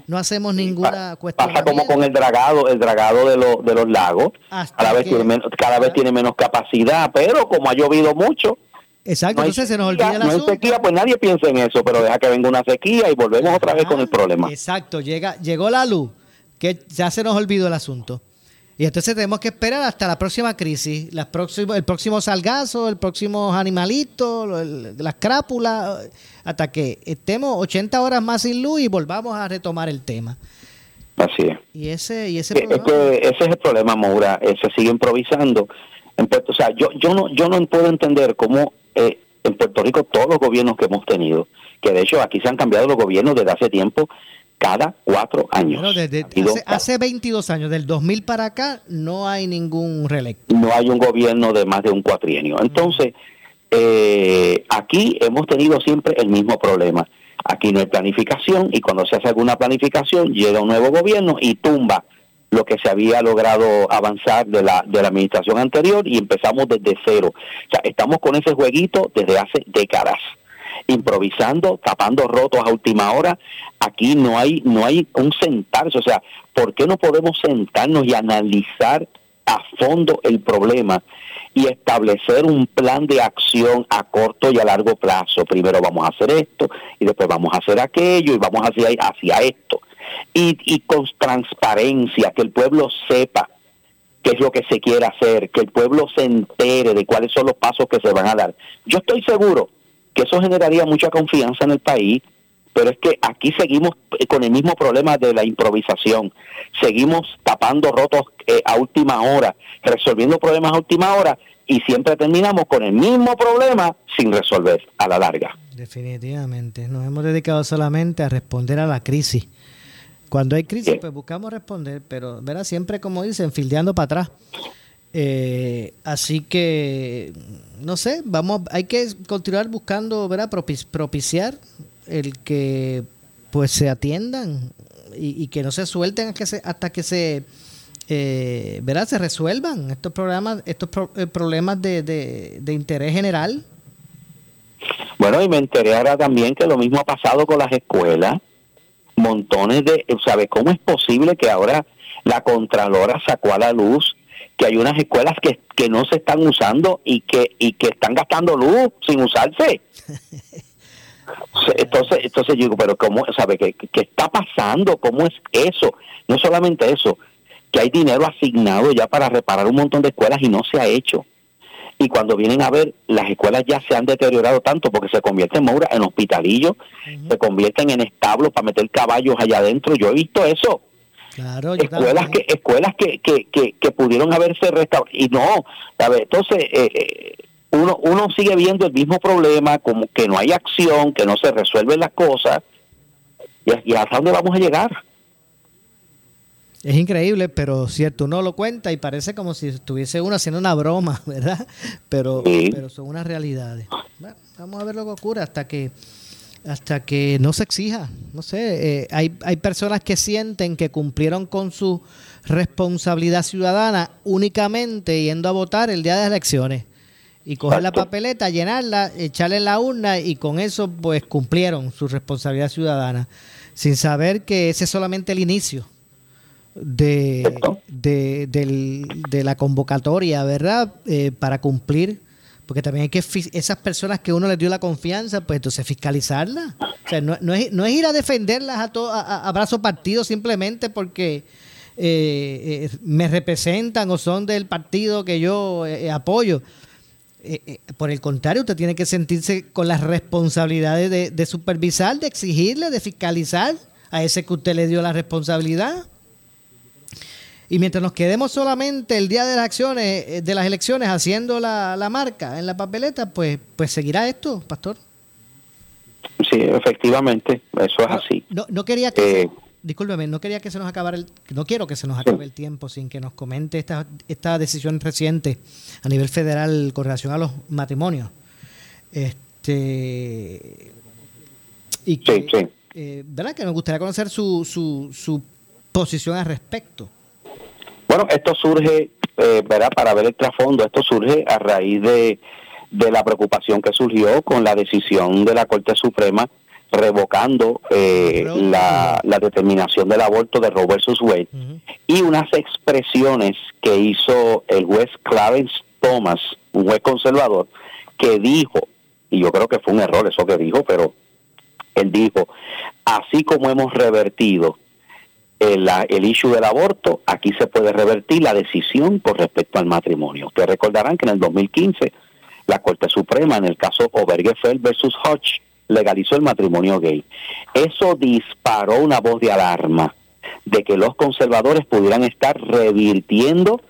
no- hacemos ninguna cuestión. Pasa como con el dragado, el dragado de, los de los lagos. Hasta Cada vez, que- tiene menos, cada vez tiene menos capacidad, pero como ha llovido mucho, Exacto, no entonces se nos olvida el no hay sequía, pues nadie piensa en eso, pero deja que venga una sequía y volvemos otra vez con el problema. Exacto, llega, llegó la luz, que ya se nos olvidó el asunto. Y entonces tenemos que esperar hasta la próxima crisis, las próximo- el próximo salgazo, el próximo animalito, el- las crápulas, hasta que estemos 80 horas más sin luz y volvamos a retomar el tema. Así es. Y ese, y ese Que- es que ese es el problema, Maura. eh, se sigue improvisando. En Puerto, o sea, yo, yo no, yo no puedo entender cómo eh, en Puerto Rico todos los gobiernos que hemos tenido, que de hecho aquí se han cambiado los gobiernos desde hace tiempo, cada cuatro años. Bueno, desde- Ha habido- hace, hace 22 años, del 2000 para acá, no hay ningún reelecto. no hay un gobierno de más de un cuatrienio. Entonces, eh, aquí hemos tenido siempre el mismo problema. Aquí no hay planificación y cuando se hace alguna planificación llega un nuevo gobierno y tumba lo que se había logrado avanzar de la, de la administración anterior y empezamos desde cero. O sea, estamos con ese jueguito desde hace décadas improvisando, tapando rotos a última hora. Aquí no hay no hay un sentarse, o sea, ¿por qué no podemos sentarnos y analizar a fondo el problema y establecer un plan de acción a corto y a largo plazo? Primero vamos a hacer esto y después vamos a hacer aquello y vamos hacia hacia esto. Y, y con transparencia, que el pueblo sepa qué es lo que se quiere hacer, que el pueblo se entere de cuáles son los pasos que se van a dar. Yo estoy seguro que eso generaría mucha confianza en el país, pero es que aquí seguimos eh, con el mismo problema de la improvisación, seguimos tapando rotos eh, a última hora, resolviendo problemas a última hora y siempre terminamos con el mismo problema sin resolver a la larga. Definitivamente. Nos hemos dedicado solamente a responder a la crisis. Cuando hay crisis, pues buscamos responder, pero ¿verdad? siempre, como dicen, fildeando para atrás. Eh, así que, no sé, vamos, hay que continuar buscando, ¿verdad? Propici- propiciar el que pues se atiendan y, que no se suelten hasta que se, hasta que se eh, se resuelvan estos programas, estos pro- eh, problemas de, de, de interés general. Bueno, y me enteré ahora también que lo mismo ha pasado con las escuelas. Montones de, ¿sabe cómo es posible que ahora la Contralora sacó a la luz que hay unas escuelas que, que no se están usando y que y que están gastando luz sin usarse? [laughs] Entonces, entonces yo digo, pero ¿cómo, sabe qué, qué está pasando? ¿Cómo es eso? No solamente eso, que hay dinero asignado ya para reparar un montón de escuelas y no se ha hecho y cuando vienen a ver, las escuelas ya se han deteriorado tanto porque se convierten, Maura, en hospitalillos, se convierten en establos para meter caballos allá adentro. Yo he visto eso. Claro, escuelas que escuelas que, que, que, que pudieron haberse restaurado. Y no, entonces eh, eh, uno, uno sigue viendo el mismo problema, como que no hay acción, que no se resuelven las cosas. ¿Y, y hasta dónde vamos a llegar? Es increíble, pero cierto, uno lo cuenta y parece como si estuviese uno haciendo una broma, [laughs] ¿verdad? Pero, pero son unas realidades. Bueno, vamos a ver lo que ocurre hasta que hasta que no se exija. No sé, eh, hay, hay personas que sienten que cumplieron con su responsabilidad ciudadana únicamente yendo a votar el día de las elecciones y coger la papeleta, llenarla, echarle en la urna y con eso pues cumplieron su responsabilidad ciudadana, sin saber que ese es solamente el inicio de, de, del- de la convocatoria, ¿verdad? Eh, para cumplir Porque también hay que, esas personas que uno les dio la confianza, pues entonces fiscalizarlas. O sea, no, no es, no es ir a defenderlas a, to- a, brazo partido simplemente porque eh, eh, me representan o son del partido que yo eh, eh, apoyo. Por el contrario, usted tiene que sentirse con las responsabilidades de, de supervisar, de exigirle, de fiscalizar a ese que usted le dio la responsabilidad. Y mientras nos quedemos solamente el día de las acciones, eh, de las elecciones, haciendo la, la marca en la papeleta, pues, pues seguirá esto, pastor. Sí, efectivamente, eso es así. No, no quería que, Eh, discúlpeme, no quería que se nos acabara el, no quiero que se nos acabe el tiempo sin que nos comente esta, esta decisión reciente a nivel federal con relación a los matrimonios. Este y que, Sí, sí. eh, ¿verdad? Que nos gustaría conocer su, su, su posición al respecto. Bueno, esto surge, eh, ¿verdad? Para ver el trasfondo, esto surge a raíz de, de la preocupación que surgió con la decisión de la Corte Suprema revocando eh, la, la determinación del aborto de Roe versus Wade y unas expresiones que hizo el juez Clarence Thomas, un juez conservador, que dijo, y yo creo que fue un error eso que dijo, pero él dijo, así como hemos revertido el, la- el issue del aborto, aquí se puede revertir la decisión con respecto al matrimonio. Ustedes recordarán que en el 2015 la Corte Suprema, en el caso Obergefell versus Hodge, legalizó el matrimonio gay. Eso disparó una voz de alarma de que los conservadores pudieran estar revirtiendo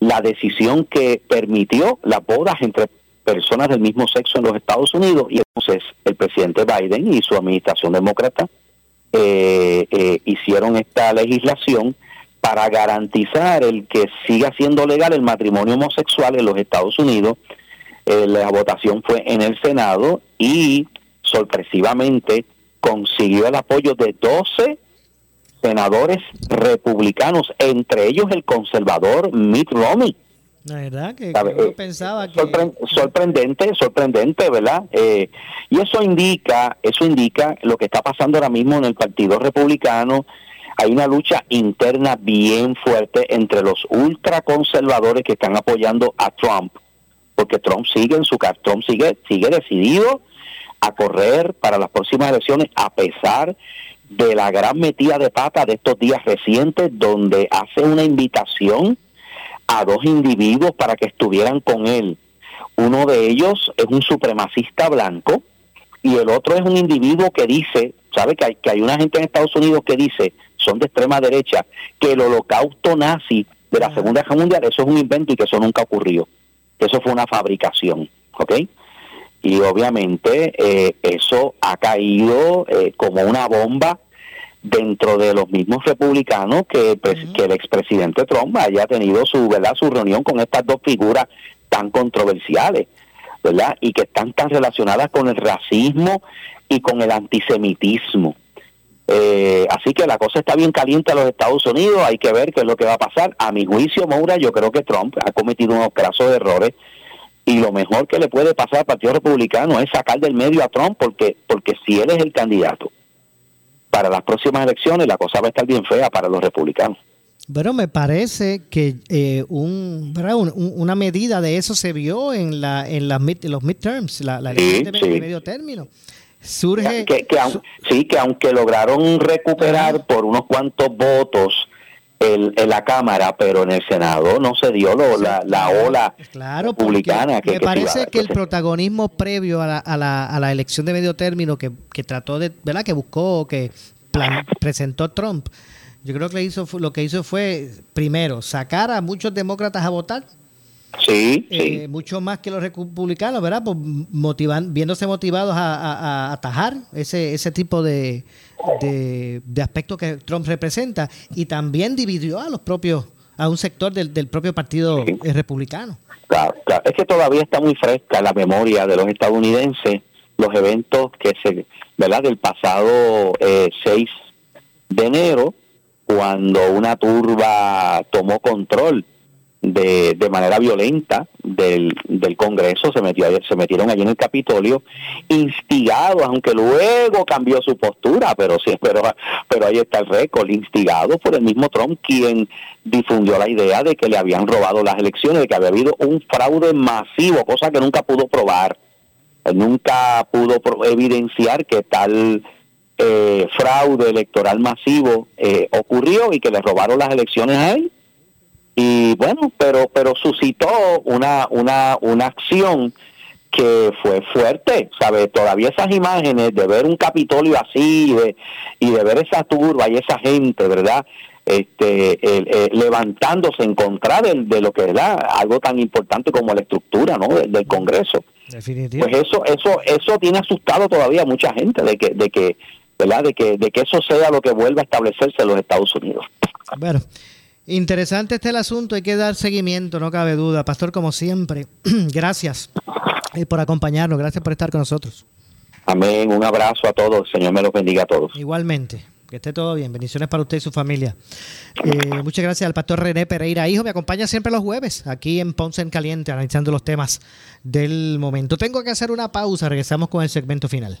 la decisión que permitió las bodas entre personas del mismo sexo en los Estados Unidos y entonces el presidente Biden y su administración demócrata eh, eh, hicieron esta legislación para garantizar el que siga siendo legal el matrimonio homosexual en los Estados Unidos. Eh, la votación fue en el Senado y sorpresivamente consiguió el apoyo de 12 senadores republicanos, entre ellos el conservador Mitt Romney. La verdad que, que Eh, pensaba que... Sorpre- sorprendente, sorprendente, ¿verdad? Eh, y eso indica, eso indica lo que está pasando ahora mismo en el Partido Republicano. Hay una lucha interna bien fuerte entre los ultraconservadores que están apoyando a Trump, porque Trump sigue en su casa, Trump sigue, sigue decidido a correr para las próximas elecciones a pesar de la gran metida de pata de estos días recientes donde hace una invitación a dos individuos para que estuvieran con él. Uno de ellos es un supremacista blanco y el otro es un individuo que dice, sabe que hay, que hay una gente en Estados Unidos que dice, son de extrema derecha, que el holocausto nazi de la Segunda Guerra Mundial, eso es un invento y que eso nunca ocurrió, que eso fue una fabricación, ¿ok? Y obviamente eh, eso ha caído eh, como una bomba dentro de los mismos republicanos que, el pres- que el expresidente Trump haya tenido su verdad su reunión con estas dos figuras tan controversiales verdad y que están tan relacionadas con el racismo y con el antisemitismo. Eh, así que la cosa está bien caliente a los Estados Unidos hay que ver qué es lo que va a pasar. A mi juicio Moura yo creo que Trump ha cometido unos grasos errores y lo mejor que le puede pasar al Partido Republicano es sacar del medio a Trump porque porque si él es el candidato para las próximas elecciones la cosa va a estar bien fea para los republicanos. Bueno, me parece que eh, un, una medida de eso se vio en la en las mid- los midterms, la, la Sí, elección de, sí. de medio término. Surge Que, que aun- sí, que aunque lograron recuperar por unos cuantos votos el, en la Cámara, pero en el Senado no se dio lo- la, la ola Claro, republicana que, me parece que el protagonismo previo a la, a la, a la elección de medio término que, que trató de, ¿verdad? Que buscó, que plan- presentó Trump, yo creo que hizo, lo que hizo fue, primero, sacar a muchos demócratas a votar, sí, eh, sí. mucho más que los republicanos, ¿verdad? Pues motivan, viéndose motivados a, a- a atajar ese, ese tipo de, de, de aspectos que Trump representa y también dividió a los propios, a un sector del, del propio partido eh, republicano. Claro, claro. Es que todavía está muy fresca la memoria de los estadounidenses los eventos que se, ¿verdad? Del pasado eh, 6 de enero, cuando una turba tomó control de, de manera violenta del, del Congreso, se, metió, se metieron allí en el Capitolio, instigados, aunque luego cambió su postura, pero sí, pero, pero ahí está el récord, instigados por el mismo Trump, quien difundió la idea de que le habían robado las elecciones, de que había habido un fraude masivo, cosa que nunca pudo probar, nunca pudo evidenciar que tal eh, fraude electoral masivo eh, ocurrió y que le robaron las elecciones a él y bueno, pero pero suscitó una una una acción que fue fuerte, ¿sabe? Todavía esas imágenes de ver un Capitolio así de, y de ver esa turba y esa gente, ¿verdad? Este, eh, levantándose en contra de, de, lo que es algo tan importante como la estructura ¿no? del, Congreso. Pues eso, eso, eso tiene asustado todavía a mucha gente de que, de que, ¿verdad? De que, de que eso sea lo que vuelva a establecerse en los Estados Unidos. Bueno, Interesante este el asunto, hay que dar seguimiento, no cabe duda. Pastor, como siempre, [clears throat] gracias eh, por acompañarnos, gracias por estar con nosotros. Amén, un abrazo a todos, Señor me los bendiga a todos. Igualmente, que esté todo bien, bendiciones para usted y su familia. Eh, muchas gracias al pastor René Pereira, hijo, me acompaña siempre los jueves aquí en Ponce en Caliente, analizando los temas del momento. Tengo que hacer una pausa, regresamos con el segmento final.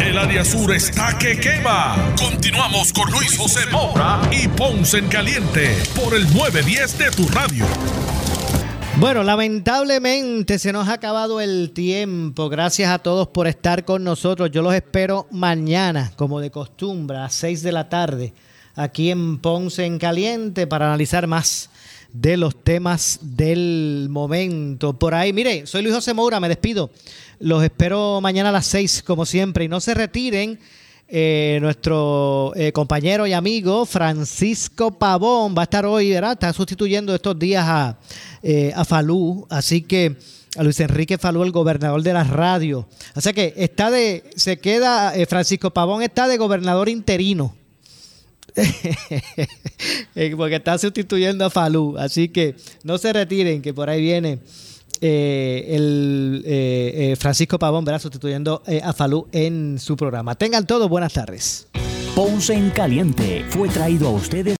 El área sur está que quema. Continuamos con Luis José Moura y Ponce en Caliente por el 910 de tu radio. Bueno, lamentablemente se nos ha acabado el tiempo. Gracias a todos por estar con nosotros. Yo los espero mañana, como de costumbre, a 6 de la tarde, aquí en Ponce en Caliente para analizar más de los temas del momento. Por ahí, mire, soy Luis José Moura, me despido. Los espero mañana a las 6, como siempre. Y no se retiren. Eh, nuestro eh, compañero y amigo Francisco Pavón va a estar hoy, ¿verdad? Está sustituyendo estos días a, eh, a Falú. Así que a Luis Enrique Falú, el gobernador de la radio. O sea que está de, se queda, Francisco Pavón está de gobernador interino. [laughs] Porque está sustituyendo a Falú. Así que no se retiren, que por ahí viene eh, el eh, eh, Francisco Pavón, ¿verdad? Sustituyendo a Falú en su programa. Tengan todos buenas tardes. Ponce en Caliente fue traído a ustedes.